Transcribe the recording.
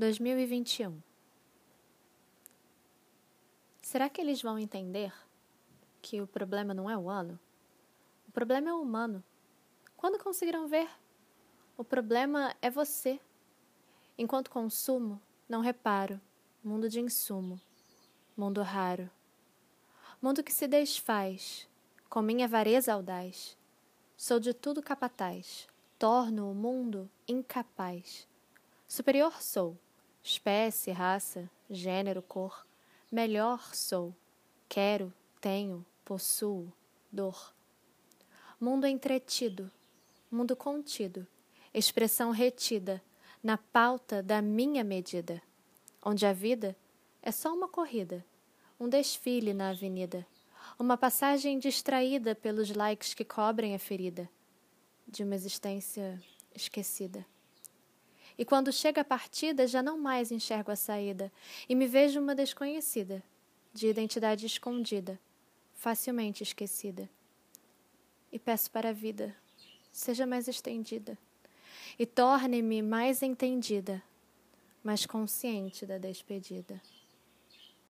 2021 Será que eles vão entender que o problema não é o ano? O problema é o humano. Quando conseguirão ver? O problema é você. Enquanto consumo, não reparo. Mundo de insumo. Mundo raro. Mundo que se desfaz, com minha avareza audaz. Sou de tudo capataz. Torno o mundo incapaz. Superior sou espécie, raça, gênero, cor. Melhor sou, quero, tenho, possuo, dor. Mundo entretido, mundo contido, expressão retida. Na pauta da minha medida, onde a vida é só uma corrida, um desfile na avenida, uma passagem distraída pelos likes que cobrem a ferida. De uma existência esquecida. E quando chega a partida, já não mais enxergo a saída e me vejo uma desconhecida, de identidade escondida, facilmente esquecida. E peço para a vida, seja mais estendida e torne-me mais entendida, mais consciente da despedida.